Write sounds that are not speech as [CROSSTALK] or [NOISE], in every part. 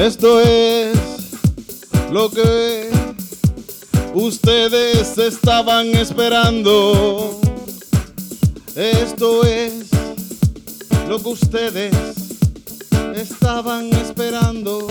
Esto es lo que ustedes estaban esperando. Esto es lo que ustedes estaban esperando.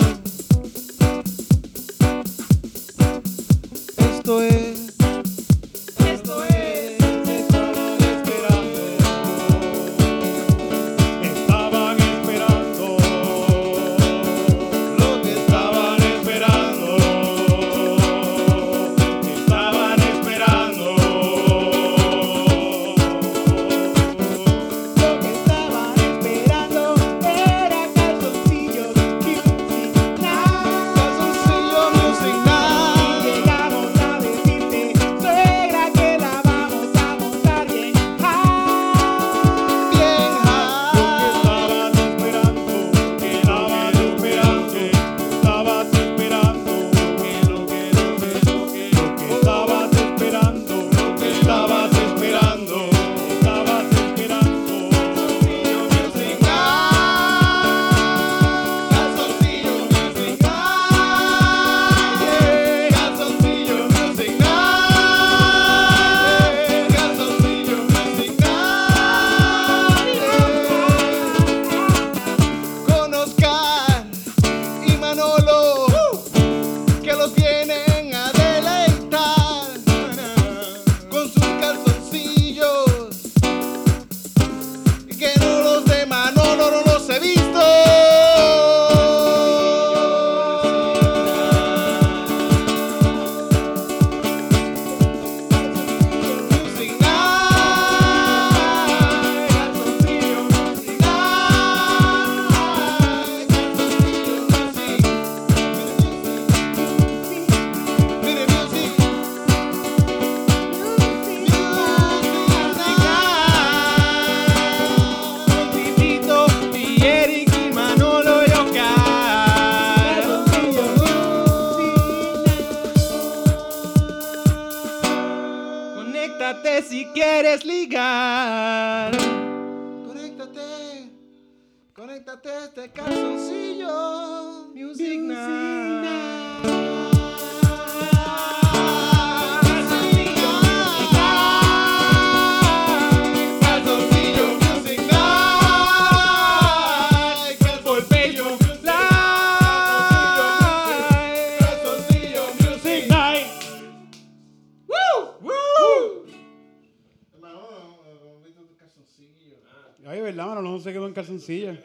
En.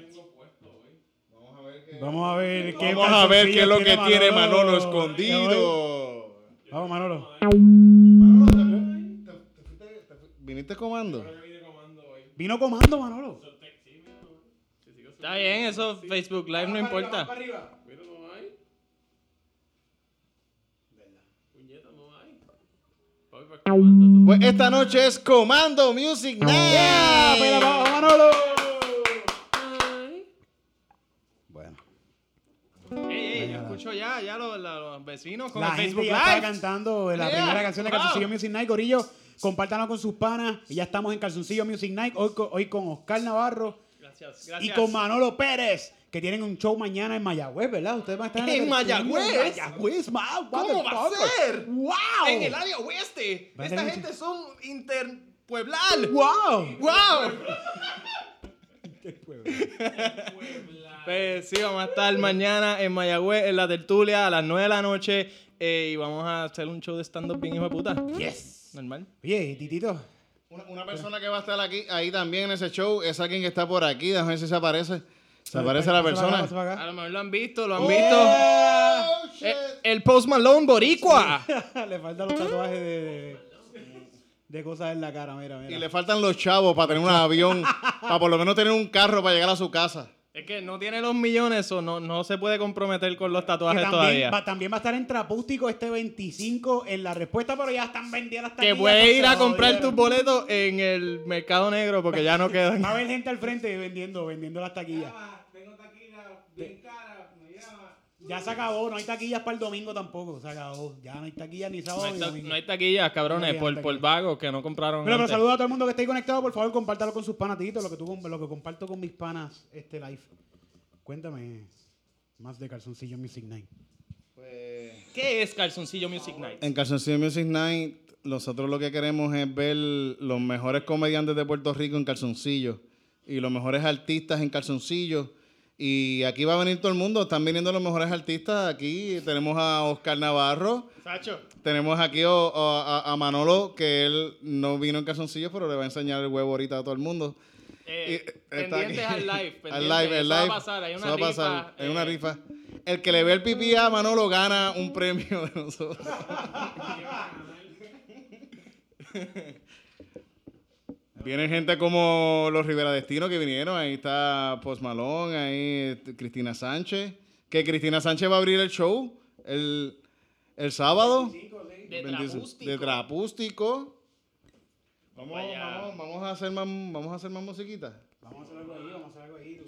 Vamos a ver qué Vamos a ver qué es lo que tiene Manolo escondido. Vamos, Manolo. ¿Viniste comando? Vino comando, Manolo. Está bien, eso Facebook Live no importa. Pues esta noche es Comando Music ¡Ah, Night. abajo, Manolo! Ya, ya los, los vecinos con la el gente Facebook ya está Live. cantando la Yeah, primera canción de wow. Calzoncillo Music Night. Gorillo, compártanlo con sus panas. Y ya estamos en Calzoncillo Music Night. Hoy, con- hoy con Oscar Navarro Gracias, y gracias. con Manolo Pérez. Que tienen un show mañana en Mayagüez, ¿verdad? Ustedes van a estar ¿En Mayagüez? En Mayagüez, man. ¿Cómo va a ser? ¡Wow! En el área oeste. Va a Esta ser gente son interpueblal. ¡Wow! ¡Wow! [LAUGHS] [LAUGHS] Pues sí, vamos a estar mañana en Mayagüez, en la tertulia, a las 9 de la noche. eh, y vamos a hacer un show de stand-up bien hijo de puta. Yes. Normal. Oye, y Titito. Una, una persona que va a estar aquí, ahí también en ese show, es alguien que está por aquí. Déjame ver si se aparece. Se aparece la persona. A lo mejor lo han visto, lo han Oh, visto. shit. Eh, el Post Malone Boricua. [LAUGHS] Le faltan los tatuajes de, de, de cosas en la cara, mira, mira. Y le faltan los chavos para tener un avión, [LAUGHS] para por lo menos tener un carro para llegar a su casa. Es que no tiene los millones o no, no se puede comprometer con los tatuajes también, todavía. va, también va a estar en Trapústico este 25 en la respuesta, pero ya están vendidas las Que puedes ir a comprar tus boletos en el mercado negro porque ya no [LAUGHS] quedan. Va a haber gente al frente vendiendo, vendiendo las taquillas. Tengo taquilla bien. Ya se acabó, no hay taquillas para el domingo tampoco, se acabó. Ya no hay taquillas ni No sábado hay, ni domingo. no hay taquillas, cabrones, No hay por, por vagos que no compraron. Pero, pero saluda a todo el mundo que esté ahí conectado, por favor, compártalo con sus panatitos, lo que tú lo que comparto con mis panas este live. Cuéntame, más de Calzoncillo Music Night. ¿Qué es Calzoncillo Music Night? En Calzoncillo Music Night, nosotros lo que queremos es ver los mejores comediantes de Puerto Rico en calzoncillo y los mejores artistas en calzoncillo. Y aquí va a venir todo el mundo, están viniendo los mejores artistas. Aquí tenemos a Oscar Navarro, Sacho. tenemos aquí a, a- a Manolo, que él no vino en calzoncillos, pero le va a enseñar el huevo ahorita a todo el mundo. Eh, Y está pendientes al live. [LAUGHS] Al pendientes. live, el Eso va a live. pasar, hay una va a rifa. pasar, hay una eh, rifa. El que le ve el pipí a Manolo gana un premio de nosotros. [LAUGHS] [LAUGHS] Vienen gente como los Rivera Destino que vinieron. Ahí está Post Malone, ahí este, Cristina Sánchez. Que Cristina Sánchez va a abrir el show el, el sábado. De 25, Trapústico. De Trapústico. Vamos, vamos, vamos a hacer más, vamos a hacer más musiquita. Vamos a hacer algo ahí, vamos a hacer algo ahí.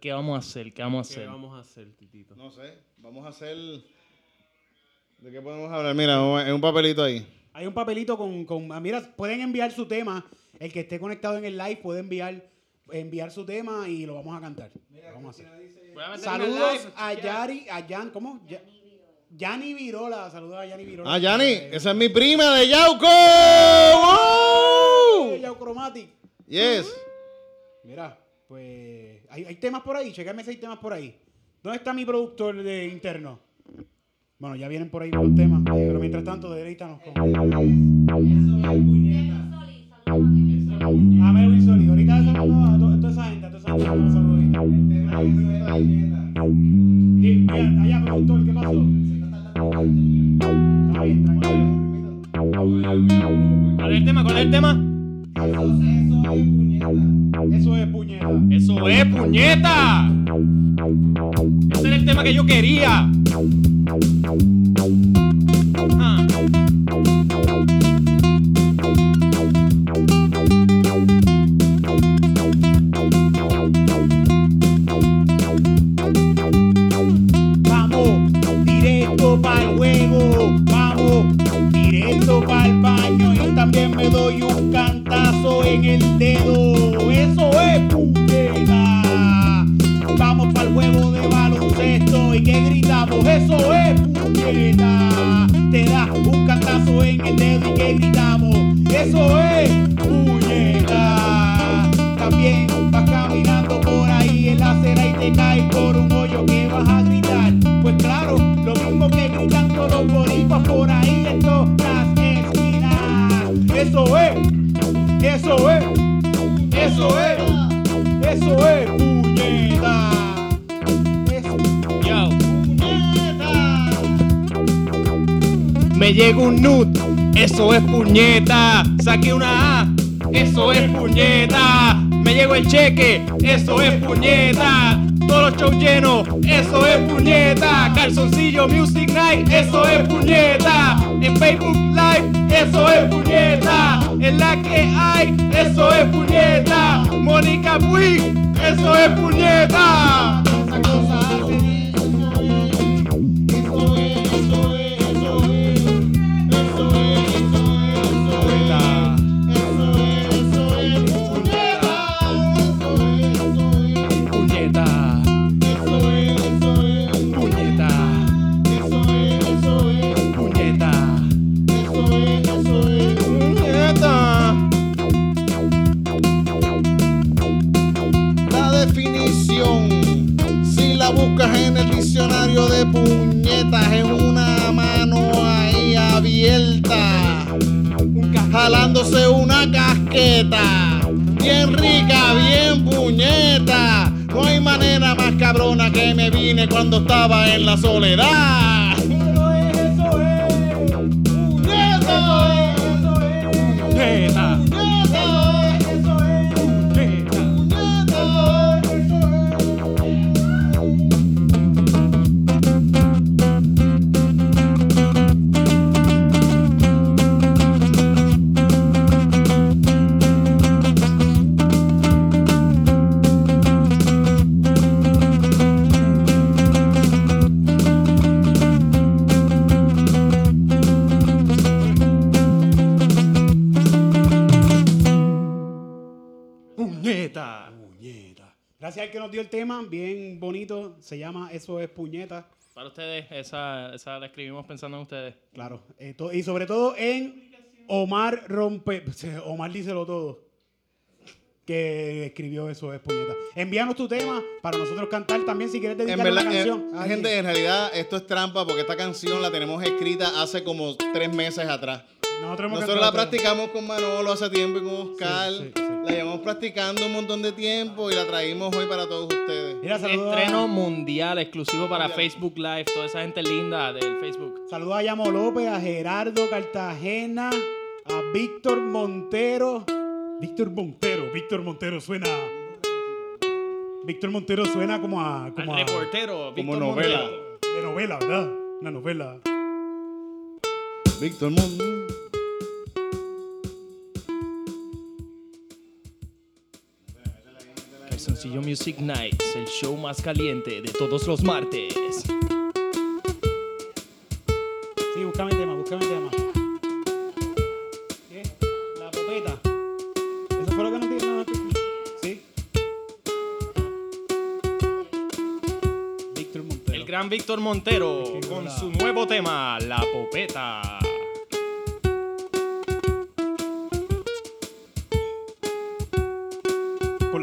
¿Qué vamos a hacer? ¿Qué vamos a ¿Qué hacer? vamos a hacer, Titito? No sé, vamos a hacer. ¿De qué podemos hablar? Mira, vamos a- es un papelito ahí. Hay un papelito con, con- Mira, pueden enviar su tema. El que esté conectado en el live puede enviar, enviar su tema y lo vamos a cantar. Vamos a hacer. A Saludos live, a. Yari, a Jan, ¿cómo? Ya- Yanni Virola, saludos a Yanni Virola. Ah, Yanni, Eh, esa es mi prima de Yauco. Chromatic. Yes. Mira, pues hay, hay temas por ahí, checame si hay temas por ahí. ¿Dónde está mi productor de interno? Bueno, ya vienen por ahí los temas, pero mientras tanto, deleítanos con... A Melvin Soli, ahorita a a toda esa gente, a toda esa gente, saludo allá, productor, ¿qué pasó? ¿Cuál es el tema? ¿Cuál es el tema? Eso es puñeta. ¡Eso es, puñeta! Ese era el tema que yo quería. Una A, eso es puñeta. Me llegó el cheque, eso es puñeta. Todos los shows llenos, eso es puñeta. Calzoncillo Music Night, eso es puñeta. En Facebook Live, eso es puñeta. En la que hay, eso es puñeta. Mónica Puig, eso es puñeta. Una casqueta. Bien rica, bien puñeta. No hay manera más cabrona que me vine cuando estaba en la soledad. Que nos dio el tema, bien bonito. Se llama Eso es puñeta. Para ustedes, esa, esa la escribimos pensando en ustedes. Claro. eh, to- y sobre todo en Omar Rompe. [LAUGHS] Omar díselo todo. Que escribió Eso es puñeta. Envíanos tu tema para nosotros cantar también si quieres En dedicar una verdad, canción. eh, alguien. gente, en realidad esto es trampa porque esta canción la tenemos escrita hace como tres meses atrás. Nosotros, hemos Nosotros la practicamos con Manolo hace tiempo y con Oscar. Sí, sí, sí. La llevamos practicando un montón de tiempo y la traímos hoy para todos ustedes. Mira, saludos a- Estreno mundial exclusivo para Facebook Live. Toda esa gente linda del Facebook. Saludos a Yamo López, a Gerardo Cartagena, a Víctor Montero. Víctor Montero, Víctor Montero suena. Víctor Montero suena como a. Como Al a reportero, Víctor novela. Montero. de novela, ¿verdad? Una novela. Víctor Mundo. Calzoncillo Music Nights, el show más caliente de todos los martes. Sí, búscame el tema, búscame el tema. ¿Qué? La popeta. ¿Eso fue lo que nos dijo? No, Sí. Víctor Montero. El gran Víctor Montero con su nuevo tema, La Popeta.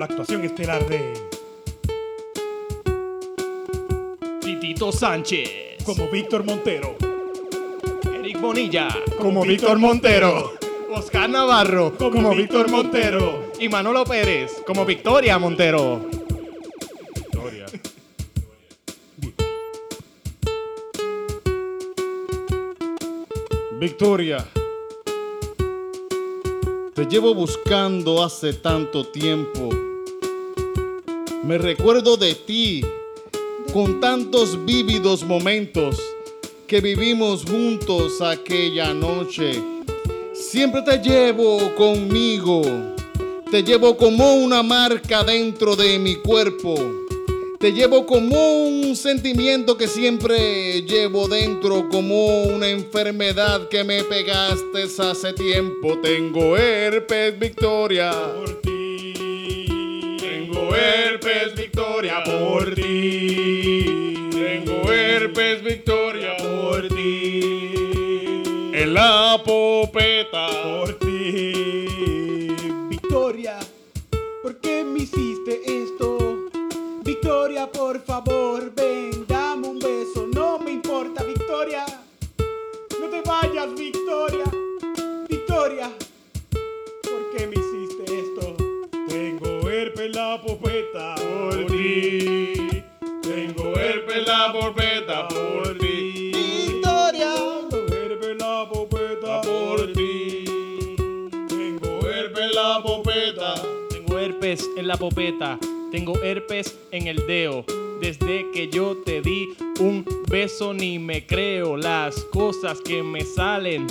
La actuación estelar de. Titito Sánchez. Como Víctor Montero. Eric Bonilla. Como Víctor Montero. Oscar Navarro. Como Víctor Montero. Y Manolo Pérez. Como Victoria Montero. Victoria. Victoria. Te llevo buscando hace tanto tiempo. Me recuerdo de ti con tantos vívidos momentos que vivimos juntos aquella noche. Siempre te llevo conmigo. Te llevo como una marca dentro de mi cuerpo. Te llevo como un sentimiento que siempre llevo dentro, como una enfermedad que me pegaste hace tiempo. Tengo herpes, Victoria. Herpes, Victoria, por ti. Tengo herpes, Victoria, por ti. En la popeta. por ti. Victoria, ¿por qué me hiciste esto? Victoria, por favor, en la popeta, tengo herpes en el dedo. Desde que yo te di un beso ni me creo las cosas que me salen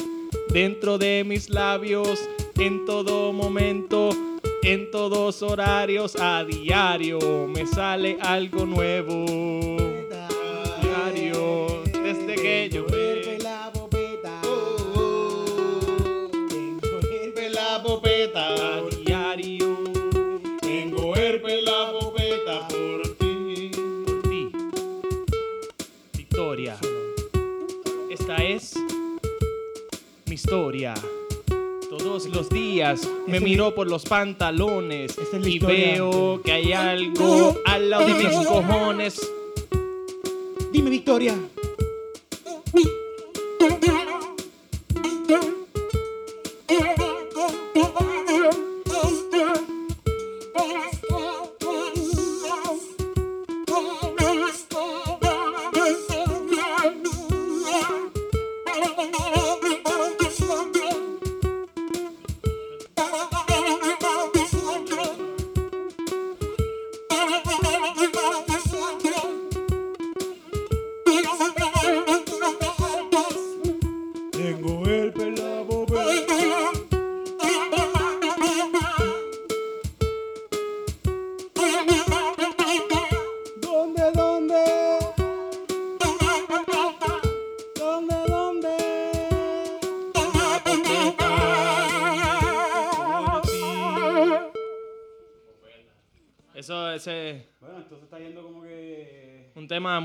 dentro de mis labios en todo momento, en todos horarios, a diario me sale algo nuevo. Diario, desde que yo me... historia. Todos los días me Esa- miro por los pantalones es y historia. veo que hay algo al lado de mis cojones. Dime, Victoria.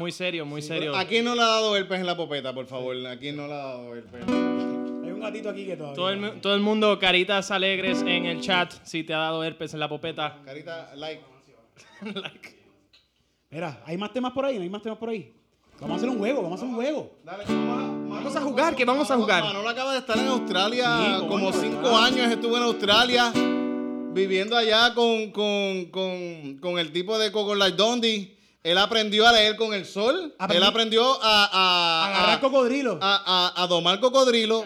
Muy serio, muy serio. ¿A quién no le ha dado herpes en la popeta, por favor? ¿A quién no le ha dado herpes? Hay un gatito aquí que todavía. Todo el, todo el mundo, caritas alegres en el chat, si te ha dado herpes en la popeta. Carita, like. [LAUGHS] Like. Mira, ¿hay más temas por ahí? ¿No hay más temas por ahí? Vamos a hacer un juego, vamos a hacer un juego. Dale, vamos a, Vamos a jugar, ¿qué vamos a jugar? Manolo acaba de estar en Australia, Sí, como cinco años estuvo en Australia, viviendo allá con, con, con, con el tipo de Coco Light Dondi. Él aprendió a leer con el sol. Aprendí- Él aprendió a, a, Agarrar cocodrilo. a- a- a domar cocodrilo.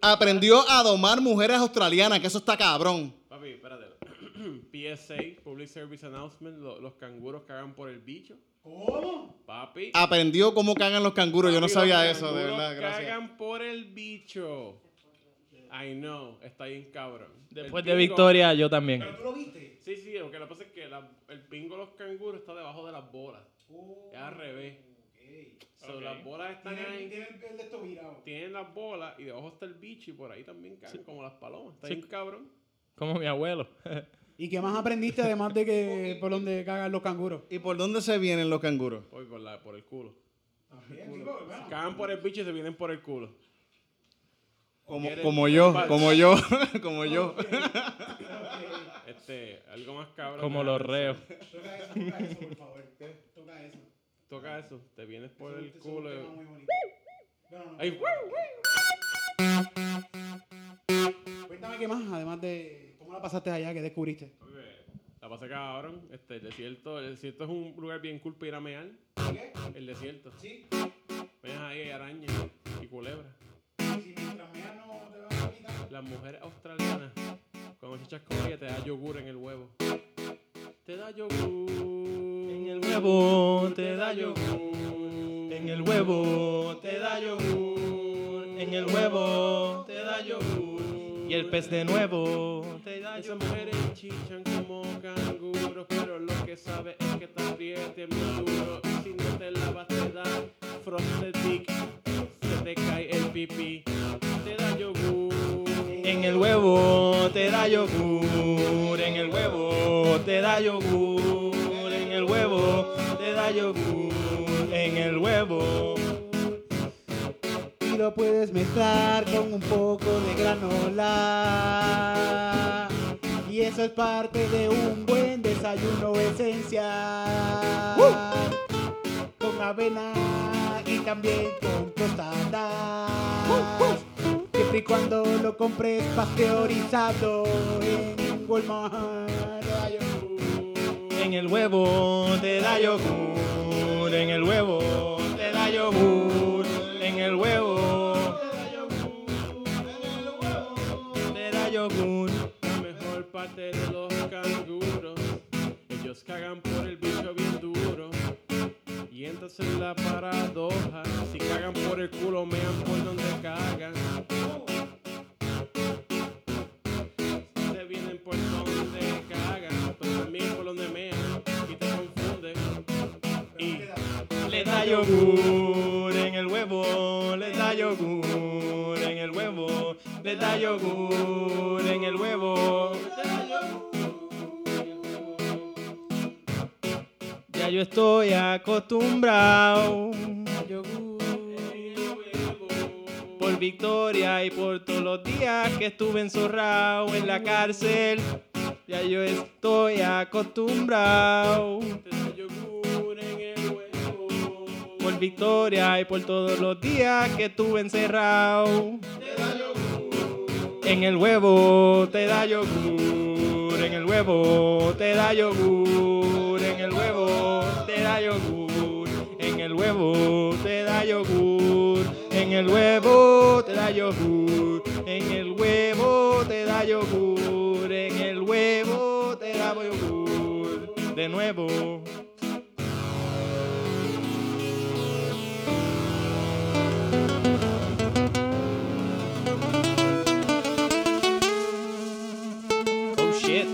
Aprendió a domar mujeres australianas, que eso está cabrón. Papi, espérate. [CLEARS THROAT] PSA, Public Service Announcement, lo- los canguros cagan por el bicho. ¿Cómo? Papi. Aprendió cómo cagan los canguros. Yo no sabía eso, de verdad, gracias. cagan por el bicho. I know, está bien cabrón. Después El de victoria, yo también. ¿Tú lo viste? Sí, sí, lo que lo que pasa es que la- el pingo de los canguros está debajo de las bolas. Es al revés. So, Ok. Las bolas están ahí. tiene el de esto virado. Tienen las bolas y debajo está el bicho y por ahí también cagan como las palomas. Está Sí. bien cabrón. Como mi abuelo. [LAUGHS] ¿Y qué más aprendiste además de que por donde cagan los canguros? ¿Y por dónde se vienen los canguros? Por, la, por el culo. También, Cagan por el bicho y se vienen por el culo. Como, ¿Quieres- como yo, [LAUGHS] como yo, como yo. Este, algo más cabrón. Como los reos. Toca eso, toca eso, por favor. Toca eso. Toca eso, te vienes por el culo. un y- tema muy bonito. No, no, no. Ay, Cuéntame qué más, además de cómo la pasaste allá, qué descubriste. La pasé cabrón. Este, el desierto, el desierto es un lugar bien cool para ir a mear. ¿Qué? El desierto. Sí. Ves ahí hay arañas y culebras. Las mujeres australianas, cuando chichas con ella, te da yogur en el huevo. Te da yogur. En el huevo te da yogur. En el huevo te da yogur. En el huevo te da yogur. Y el pez de nuevo te da Esas mujeres chichan como canguros, pero lo que sabe es que te apriete muy duro. Y si no te lavas, te da frosted dick. Te cae el pipí, te da yogur. En el huevo te da yogur. En el huevo te da yogur. En el huevo te da yogur. En el huevo. Y lo puedes mezclar con un poco de granola. Y eso es parte de un buen desayuno esencial. Con avena y también con tostadas. Siempre y cuando lo compres pasteurizado en Walmart. Ay, En el huevo te da yogur. En el huevo te da yogur. En el huevo te da yogur. La mejor parte de los canguros, ellos cagan por el bicho bien duro. Y entonces la paradoja, si cagan por el culo, mean por donde cagan. Se vienen por donde cagan, pero también por donde mean y te confunden. Y Le da yogur en el huevo, le da yogur en el huevo, le da yogur en el huevo. Yo estoy acostumbrado por Victoria y por todos los días que estuve encerrado en la cárcel. Ya yo estoy acostumbrado por Victoria y por todos los días que estuve encerrado. En el huevo te da yogur, en el huevo te da yogur, en el huevo el huevo te da yogur, en el huevo te da yogur, en el huevo te da yogur, de nuevo. Oh shit.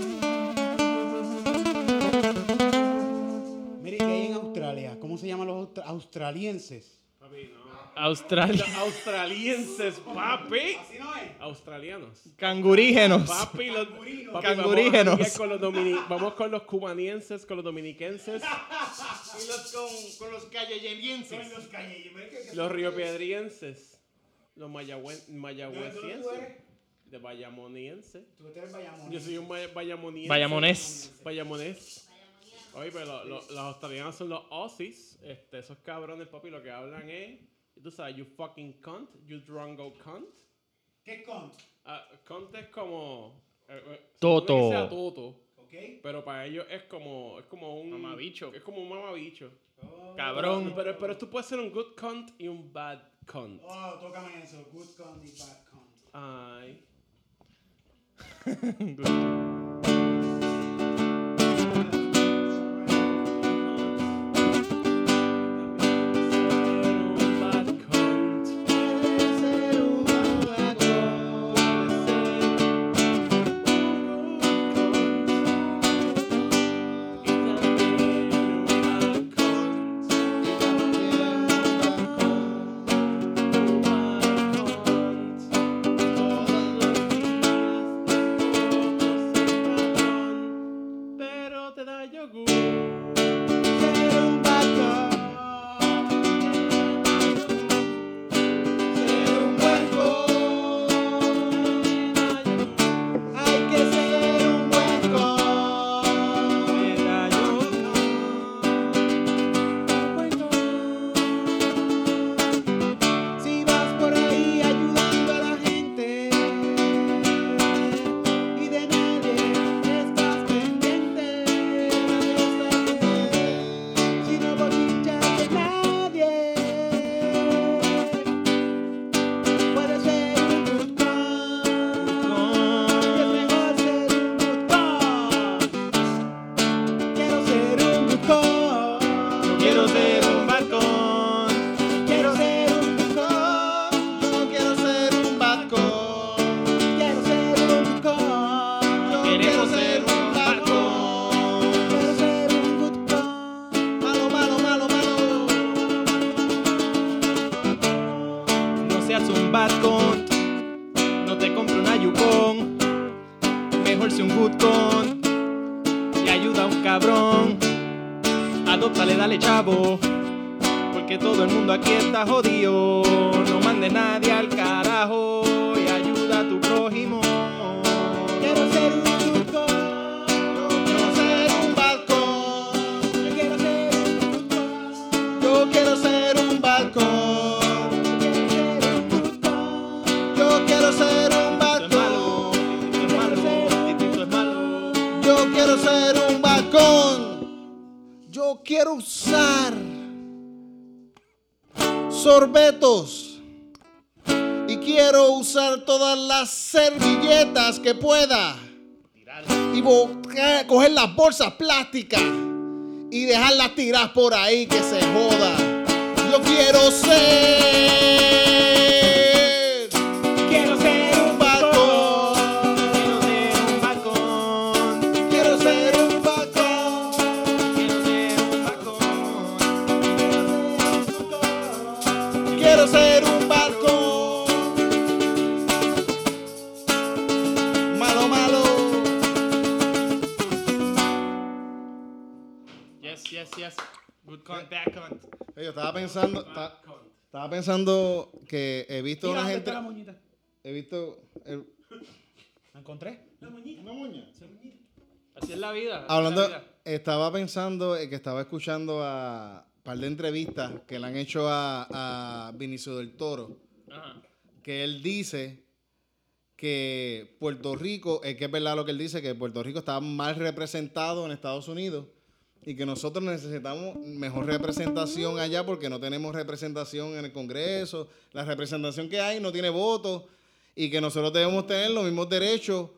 Mire, ¿qué hay en Australia? ¿Cómo se llaman los austra- australienses? Papi, no. Australia. Los australienses, papi. Así no es. Australianos. Cangurígenos. Papi, los papi, Cangurígenos. Vamos, con los domini- vamos con los cubanienses, con los dominiquenses, Y los con, con los calleyelienses. Los calles, ¿ves que- que- los riopiedrienses, los mayagüen- ¿De dónde tú eres? de bayamonienses. Tú eres Bayamón. Yo soy un bay- bayamoniense. Bayamonés. Bayamonés. Oye, pero lo- lo- los australianos son los Aussies. Este, esos cabrones, papi, lo que hablan es, tú sabes, you fucking cunt, you drongo cunt. ¿Qué con? Ah, cunt es como... eh, eh, Toto. supone que sea toto. ¿Ok? Pero para ellos es como, es como un... Mamabicho. Es como un mamabicho. Cabrón. Pero, pero tú puedes ser un good cunt y un bad cunt. Oh, tócame eso. Good con y bad con. Ay. [LAUGHS] te servilletas que pueda. Y boca- coger las bolsas plásticas y dejarlas tiradas por ahí que se joda. Yo quiero ser. Yo estaba pensando, ta- estaba pensando que he visto Mira, una ¿dónde gente, está la moñita? he visto el- ¿La encontré? una moña. Así es la vida. así es Hablando, la vida. estaba pensando eh, que estaba escuchando a un par de entrevistas que le han hecho a, a Vinicio del Toro, Ajá. que él dice que Puerto Rico, es que es verdad lo que él dice, que Puerto Rico está mal representado en Estados Unidos y que nosotros necesitamos mejor representación allá porque no tenemos representación en el Congreso, la representación que hay no tiene votos y que nosotros debemos tener los mismos derechos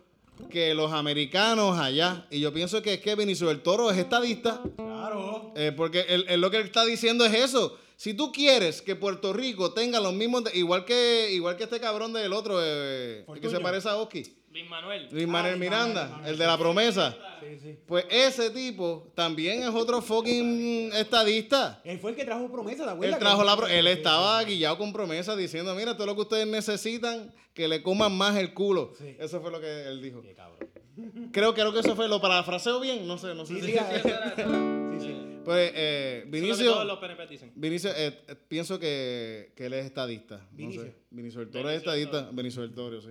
que los americanos allá. Y yo pienso que es que Benicio del Toro es estadista. Claro. Eh, porque él, él lo que él está diciendo es eso. Si tú quieres que Puerto Rico tenga los mismos, igual que igual que este cabrón del otro, eh, que se parece a Oski, Luis Manuel. Luis Manuel Miranda, Manuel, el de la promesa. Sí, sí. Pues ese tipo también es otro fucking estadista. Él fue el que trajo promesa, ¿te Él acuerdas? trajo Que- la pro- él estaba guillado con promesa diciendo, mira, todo lo que ustedes necesitan, que le coman más el culo. Sí. Eso fue lo que él dijo. Qué cabrón. [LAUGHS] Creo, creo que eso fue, lo parafraseo bien, no sé, no sé Sí, si. sí. [LAUGHS] Pues, eh, es lo Vinicio, todos los PNP dicen. Vinicio eh, eh, pienso que, que él es estadista. No Vinicio. sé. Vinicio del Toro es estadista. Vinicio del Toro, sí.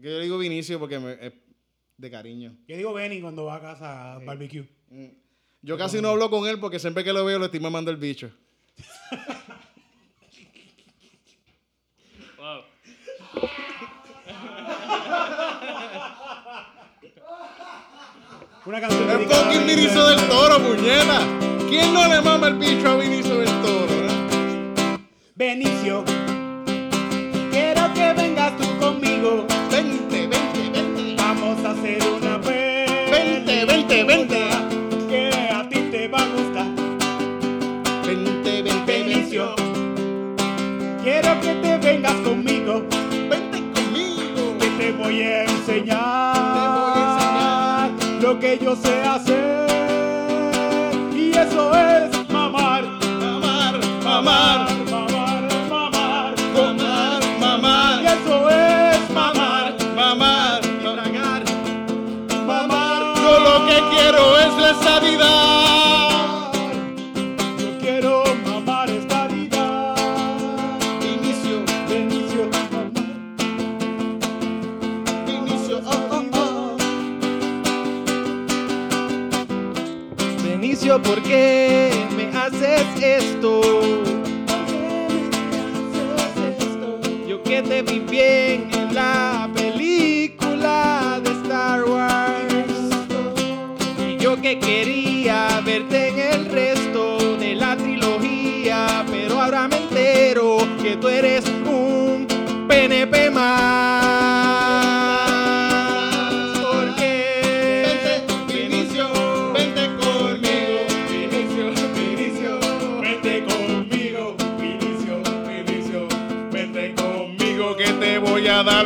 Que yo digo Vinicio porque me- es de cariño. Yo digo Benny cuando va a casa a barbecue. Mm. Yo casi no hablo con él porque siempre que lo veo le estoy mamando el bicho. [LAUGHS] Wow. Una canción Es fucking. Vinicio del Toro, puñeta. ¿Quién no le mama el bicho a Vinicio del Toro? eh? Benicio, Vente. Que a ti te va a gustar. Vente, vente, Benicio, quiero que te vengas conmigo. Vente conmigo. Que te voy a enseñar. Te voy a enseñar. Lo que yo sé hacer. Haces esto? Yo que te vi bien en la película de Star Wars. Y yo que quería verte en el resto de la trilogía. Pero ahora me entero que tú eres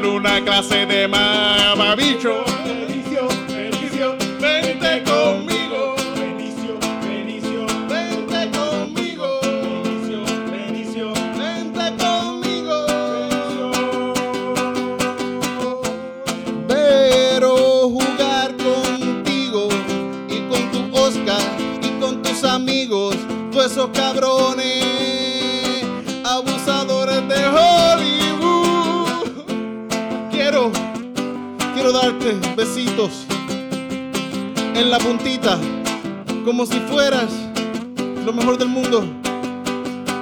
una clase de mamabicho. Darte besitos en la puntita, como si fueras lo mejor del mundo,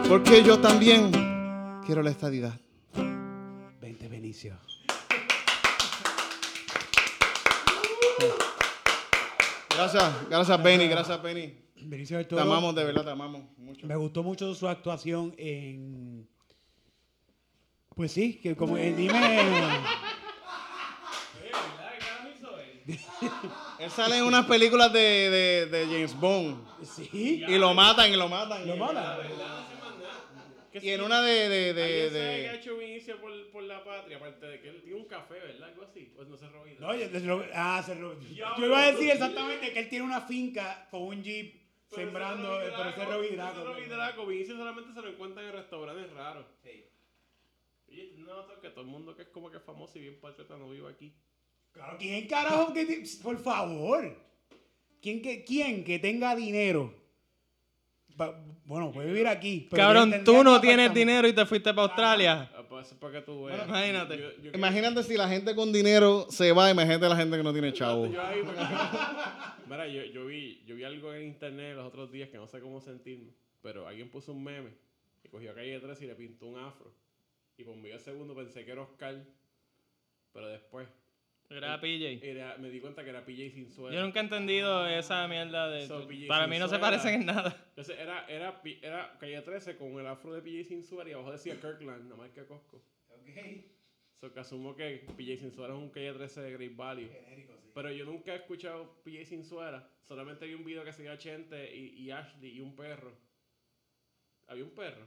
porque yo también quiero la estadidad. Vente, Benicio. Gracias, gracias Benny, gracias Benny. Benicio del Te Toro. amamos, de verdad, te amamos mucho. Me gustó mucho su actuación en. Pues sí, que como. eh, dime. [LAUGHS] Él sale en unas películas de, de, de James Bond Sí. y lo matan y lo matan. Lo mala. Y en una de... de, de, ¿Alguien sabe qué ha de- hecho Vinicio por, por la patria? Aparte de que él tiene un café, ¿verdad? Algo así. Pues no se robó No, yo, yo- ah, se ro- yo iba a decir exactamente que él tiene una finca con un jeep sembrando, pero ese es Robidraco. Ese Robidraco, Vinicio solamente se lo encuentran en restaurantes raros. Oye, no noto que todo el mundo que es como que famoso y bien patriota no vive aquí. Claro, ¿quién carajo que ti- por favor? ¿Quién que, quién que tenga dinero? Pa- bueno, puede vivir aquí. pero Cabrón, tú no tienes dinero y te fuiste para Australia. Ah, pues eso es para que tú veas. imagínate. Yo- yo- Imagínate si la gente con dinero se va, imagínate la gente que no tiene chavo. [LAUGHS] Mira, yo, yo, vi, yo vi algo en internet los otros días que no sé cómo sentirme, pero alguien puso un meme y cogió a calle 3 y le pintó un afro. Y por medio segundo pensé que era Oscar, pero después Era PJ. era- me di cuenta que era PJ sin suela. Yo nunca he entendido esa mierda de... So, PJ Para mí no se parecen en nada. Entonces era, era, era calle 13 con el afro de PJ sin suela y abajo decía Kirkland, nada más que Costco. So que asumo que PJ sin suela es un calle 13 de Great Value. Pero yo nunca he escuchado PJ sin suela. Solamente vi un video que seguía Chente y, y Ashley y un perro. ¿Había un perro?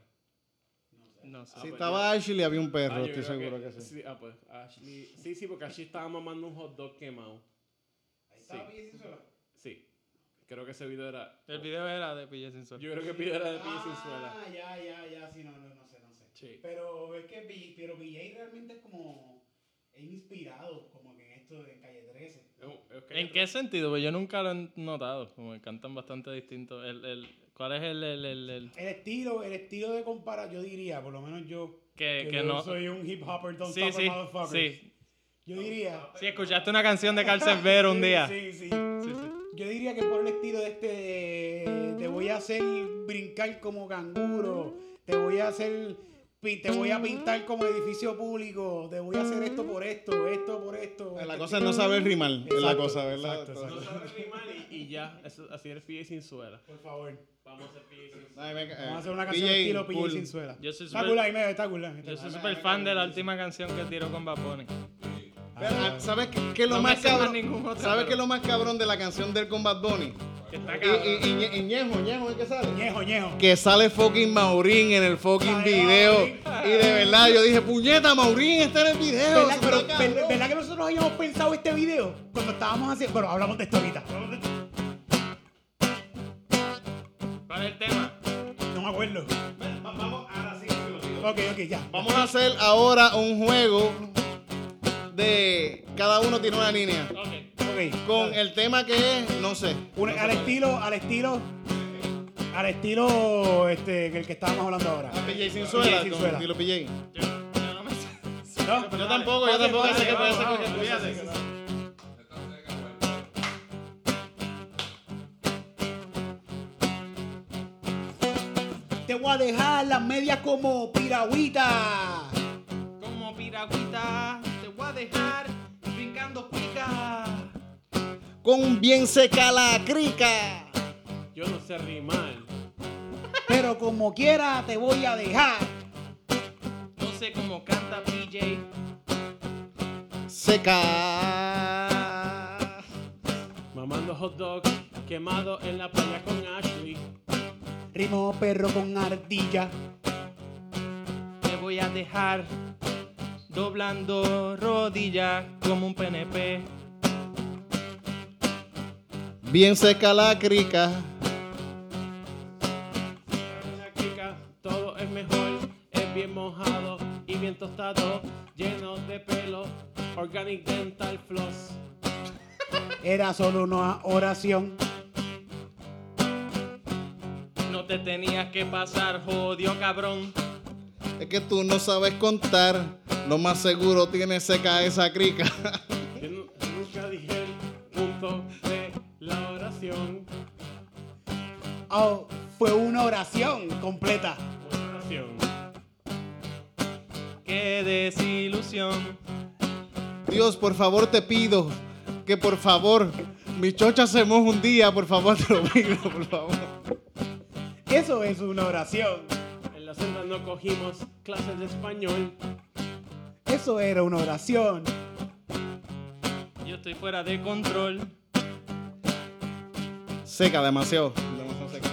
No sé. Si estaba Ashley, había un perro, Ah, yo estoy seguro que, sí. Ah, pues Ashley. Sí, sí, porque Ashley estaba mamando un hot dog quemado. ¿Estaba Pille sin suela? Sí. Creo que ese video era. El video era de Pille sin suelo. Yo creo que Pille era de Pille sin suela. Ah, ya, ya, ya, sí, no, no, no sé, no sé. Sí. Pero es que P- pero PJ realmente es como. Es inspirado, como que en esto de Calle 13. Es- es que ¿En qué sentido? Pues yo nunca lo he notado. Como que cantan bastante distinto. El, el, ¿Cuál es el, el, el, el- El estilo, el estilo de comparar, yo diría, por lo menos yo. que, que yo no? soy un hip hopper, don't Sí, sí, sí. Yo diría. Sí, escuchaste una canción de Carl Ver un [LAUGHS] día. Sí, sí. Yo diría que por el estilo de este, de- te voy a hacer brincar como canguro, te voy a hacer, te voy a pintar como edificio público, te voy a hacer esto por esto, esto por esto. La cosa es no saber rimar, es la cosa, ¿verdad? exacto, No exacto. sabe rimar y, y ya. Eso, así eres Pille sin suela. Por favor, Vamos a hacer Pille sin suela. Vamos a eh, hacer una canción PJ, estilo PJ sin suela. Yo soy Está súper- cool, ahí me- está cool, está Yo soy súper fan de la última canción que tiró con Bad Bunny. Pero, ah, ¿Sabes qué, qué es lo más cabrón? ¿Sabes pero- qué es lo más cabrón de la canción del Combat Bunny? Que está Y, cabrón. y, y, Ñe- y Ñejo, Ñejo, ¿es que sale? Ñejo, ñejo. Que sale fucking Maurín en el fucking Ay, video. Maurín. Y de verdad yo dije, puñeta, Maurín está en el video. ¿Verdad, pero- ver- cabrón. ¿Verdad que nosotros habíamos pensado este video cuando estábamos haciendo... Bueno, hablamos de esto ahorita. ¿Cuál es el tema? No me acuerdo. Vamos, ahora sí, Ok, ok, ya. Vamos a hacer ahora un juego de cada uno tiene una línea. Ok. Ok. Con dale. el tema que es, no sé. Un- no sé al cuál. estilo, al estilo, al estilo, este, que el que estábamos hablando ahora. PJ sin suela, sin con suela. estilo PJ. Yo, yo no me sé. ¿No? Yo tampoco, yo tampoco sé que puede ser vamos, que. Te voy a dejar las medias como piragüita. Como piragüita, a dejar brincando cuica. Con bien seca la crica. Yo no sé rimar. Pero como quiera te voy a dejar. No sé cómo canta PJ. Seca. Mamando hot dog quemado en la playa con Ashley. Rimo perro con ardilla. Te voy a dejar doblando rodillas como un PNP. Bien seca la crica. La crica todo es mejor, es bien mojado y bien tostado, lleno de pelo, organic dental floss. Era solo una oración. No te tenías que pasar, jodió cabrón. Es que tú no sabes contar. Lo más seguro tiene seca esa crica. [LAUGHS] Yo nunca dije el punto de la oración. Oh, fue una oración completa. Una oración. Qué desilusión. Dios, por favor te pido que por favor mi chocha se moje un día, por favor te lo pido, por favor. Eso es una oración. En la celda no cogimos clases de español. Eso era una oración. Yo estoy fuera de control. Seca, demasiado. Demasiado seca.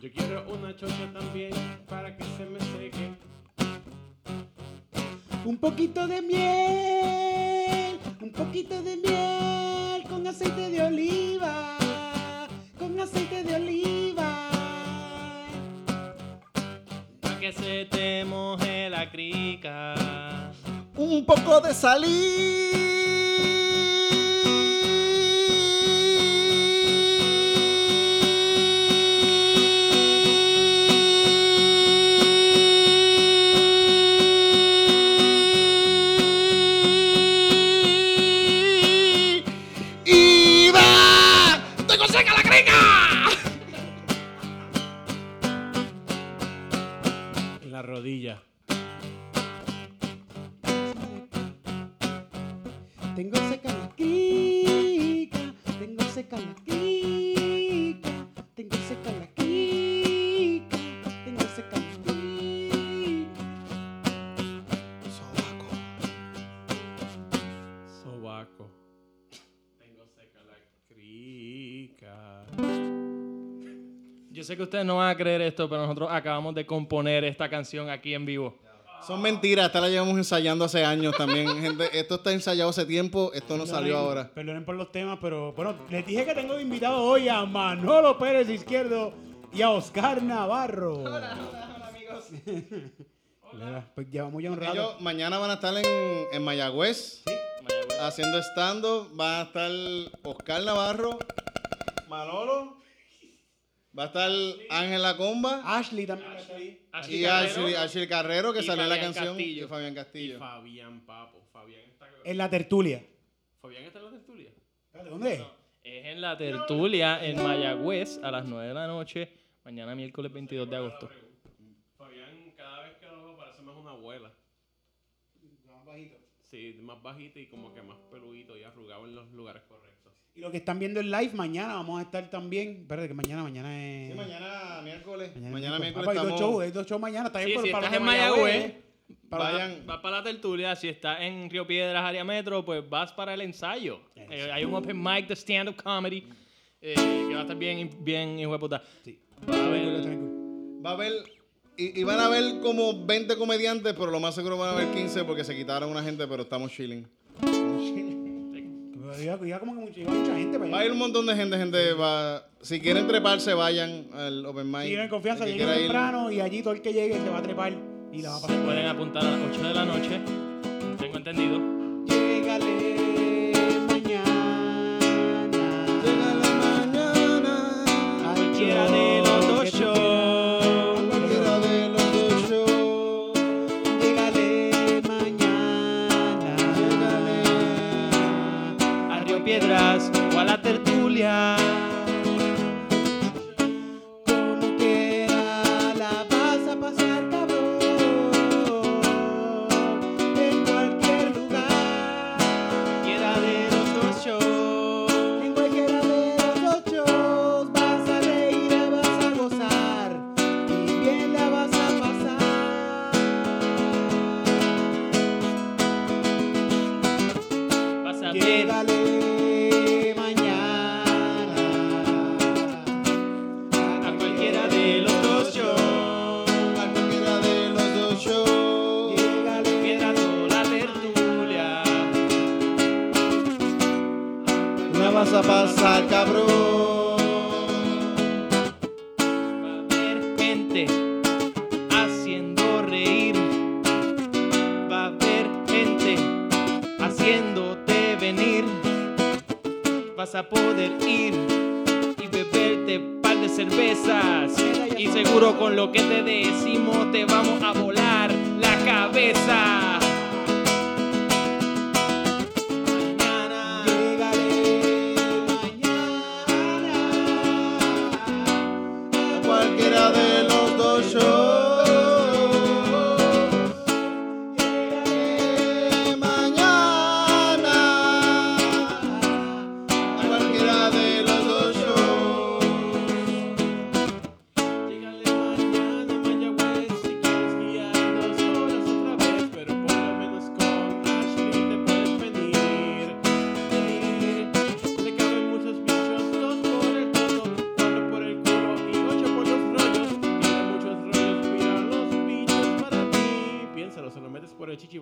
Yo quiero una chocha también para que se me seque. Un poquito de miel, un poquito de miel con aceite de oliva, con aceite de oliva. Que se te moje la crica. Un poco de. Y va. ¡Tengo seca la crica! Rodilla. Tengo seca la crica, tengo seca la sé que ustedes no van a creer esto, pero nosotros acabamos de componer esta canción aquí en vivo. Son mentiras, esta la llevamos ensayando hace años también. [LAUGHS] Gente, esto está ensayado hace tiempo, esto no salió ahora. Perdonen por los temas, pero bueno, les dije que tengo de invitado hoy a Manolo Pérez Izquierdo y a Oscar Navarro. Hola, hola, amigos. [LAUGHS] pues llevamos ya un rato. Ellos mañana van a estar en, en Mayagüez haciendo stand-up. Va a estar Oscar Navarro, Manolo, va a estar Ángela Comba Ashley también ahí. y Ashley, Ashley Carrero que y salió en la canción Castillo. y Fabián Y Castillo. Fabián Papo. Fabián está, En la tertulia. Fabián está en la tertulia. ¿Dónde es? Es en la tertulia en Mayagüez a las 9 de la noche, mañana miércoles 22 de agosto. Fabián, cada vez que lo veo, parece más una abuela. Sí, más bajita y como que más peludito y arrugado en los lugares correctos. Y lo que están viendo en live, mañana vamos a estar también. Espérate, que mañana, mañana es. Sí, mañana miércoles. Mañana, Mañana, es miércoles Ah, pues hay dos shows, estamos. hay dos shows mañana. Está Sí, bien, si pero para estás los en Mayagüez, para- Vayan. vas para la tertulia. Si estás en Río Piedras, área metro, pues vas para el ensayo. Eh, hay un open mic de stand-up comedy eh, que va a estar bien, bien hijo de puta. Sí. Va a haber-. Va a haber. Y, y van a ver como 20 comediantes, pero lo más seguro van a haber 15 porque se quitaron una gente, pero estamos chilling. Iba, iba como que mucha, iba mucha gente para Va a ir allá. un montón de gente, gente va. Si quieren treparse, vayan al Open Mic. Sigan en confianza, lleguen ir- temprano y allí todo el que llegue se va a trepar y la va a Se pasar. pueden apuntar a las 8 de la noche. Tengo entendido. Llegale a pasar, cabrón. Va a haber gente haciendo reír. Va a haber gente haciéndote venir. Vas a poder ir y beberte par de cervezas. Y seguro con lo que te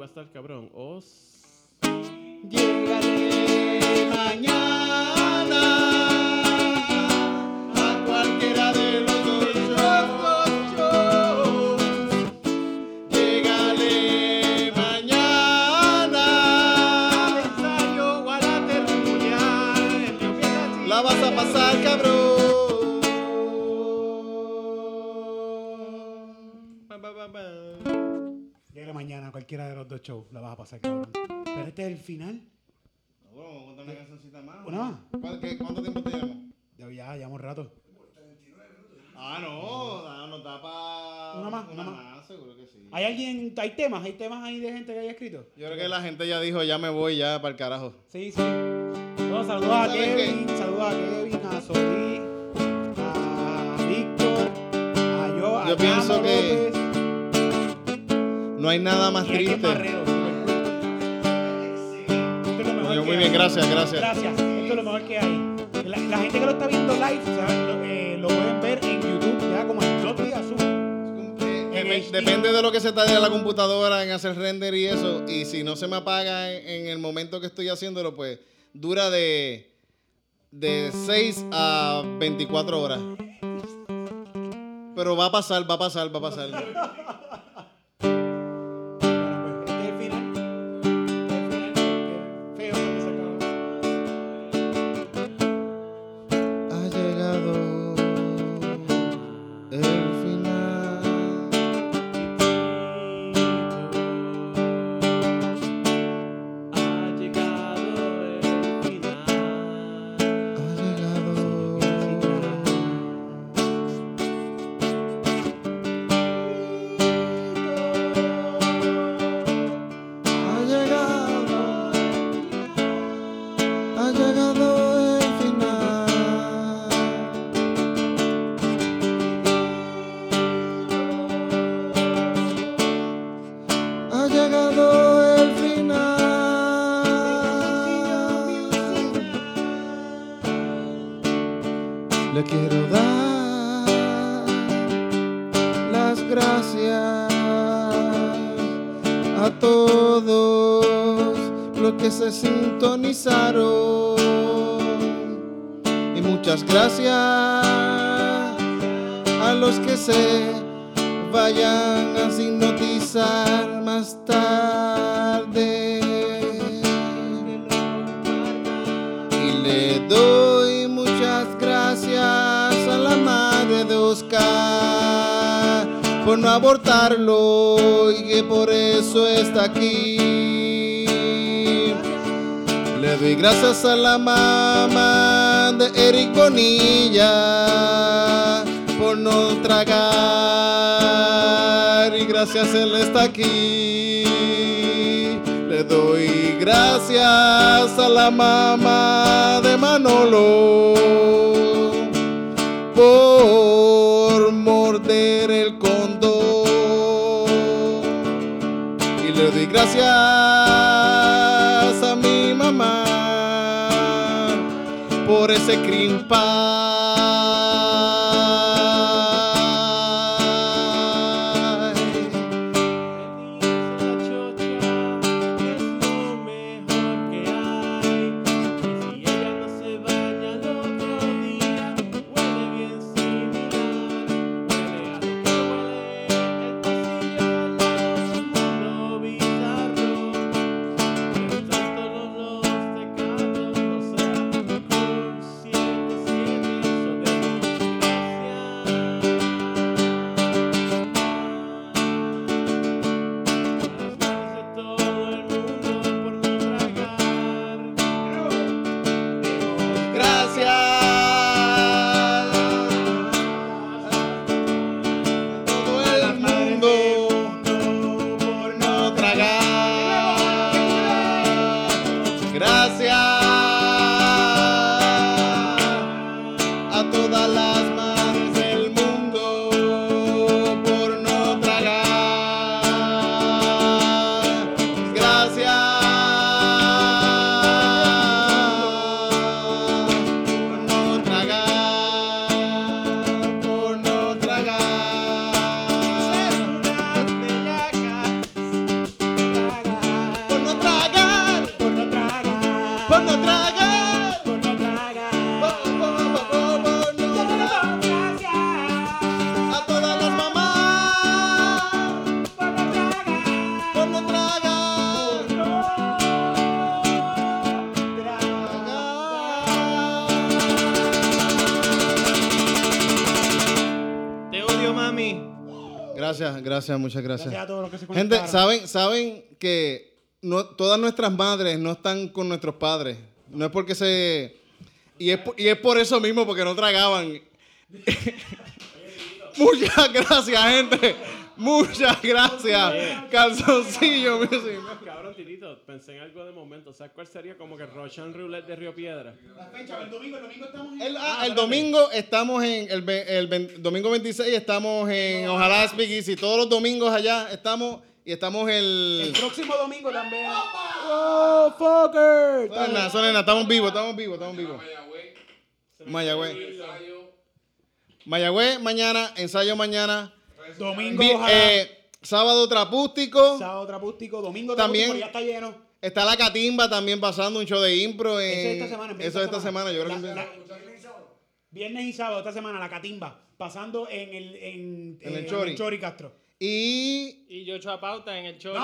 va a estar cabrón. Os. Cualquiera de los dos shows La vas a pasar cabrón Pero este es el final Bueno, vamos a contar una cancioncita más. ¿Una más? ¿Cuál- qué- ¿Cuánto tiempo te llevamos? Ya, ya, llevamos rato Ah, no, da- nos da para. Una más, una más. seguro que sí. ¿Hay alguien, hay temas, hay temas ahí de gente que haya escrito? Yo creo que la gente ya dijo, ya me voy ya para el carajo. Sí, sí. No, saludos a ¿Saben Kevin, saludos a Kevin, a Solí, a Víctor, a yo, a Yo pienso que- López, No hay nada más triste. Yo, que muy bien, hay. gracias, gracias. Gracias, esto es lo mejor que hay. La, la gente que lo está viendo live. Lo, eh, lo pueden ver en YouTube ¿verdad? Como el floppy azul. Dep-. Depende de lo que se tarde la computadora en hacer render y eso. Y si no se me apaga en, en el momento que estoy haciéndolo, pues dura de, de 6 a 24 horas. Pero va a pasar, va a pasar, va a pasar. Y muchas gracias a los que se vayan a hipnotizar más tarde. Y le doy muchas gracias a la madre de Oscar por no abortarlo y que por eso está aquí. Le doy gracias a la mamá de Eric Bonilla por no tragar y gracias él está aquí. Le doy gracias a la mamá de Manolo por morder el condón. Y le doy gracias por ese cream Gracias, muchas gracias. Gracias a todos los que se Gente. ¿saben, saben que no, todas nuestras madres no están con nuestros padres? No es porque se... Y es, y es por eso mismo, porque no tragaban. [LAUGHS] Muchas gracias, gente. Muchas gracias. Calzoncillo Music. Cabrón, Titito, pensé en algo de momento. ¿Sabes cuál sería como que Rochan Roulette de Río Piedra? La fecha, el domingo, el domingo estamos en... El, ah, el domingo estamos en el, el ven- domingo 26 estamos en Ojalá Speak Easy. Todos los domingos allá estamos y estamos El el próximo domingo también. ¡Oh, fucker! Es nada, estamos vivos, estamos vivos, estamos vivos. Mayagüez. Mayagüez mañana, ensayo mañana. Domingo, Vi- eh, sábado trapústico. Sábado trapústico, domingo También- trapústico, ya está lleno. Está la Catimba también pasando un show de impro. en- Eso es esta semana. Eso es esta semana, yo creo La- que la- Viernes y sábado, esta semana, la catimba. Pasando en el, en, En el eh, Chori. Castro. Y. Y yo echo a pauta en el show.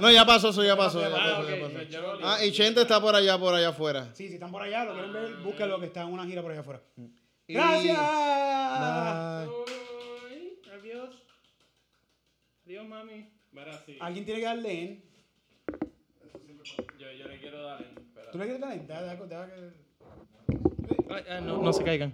No, ya pasó, eso ya pasó. ya pasó, pasó, Ah, ya pasó. no- Ah, y Chente está por allá, por allá afuera. Sí, si están por allá, lo quieren ver, búsquenlo que está en una gira por allá afuera. Y- ¡Gracias! Bye. Adiós. Mami. Sí. Alguien tiene que darle en. Yo, yo le quiero dar. Espera. ¿Tú le quieres darle en? Da- da- da- Ay, no, no se caigan.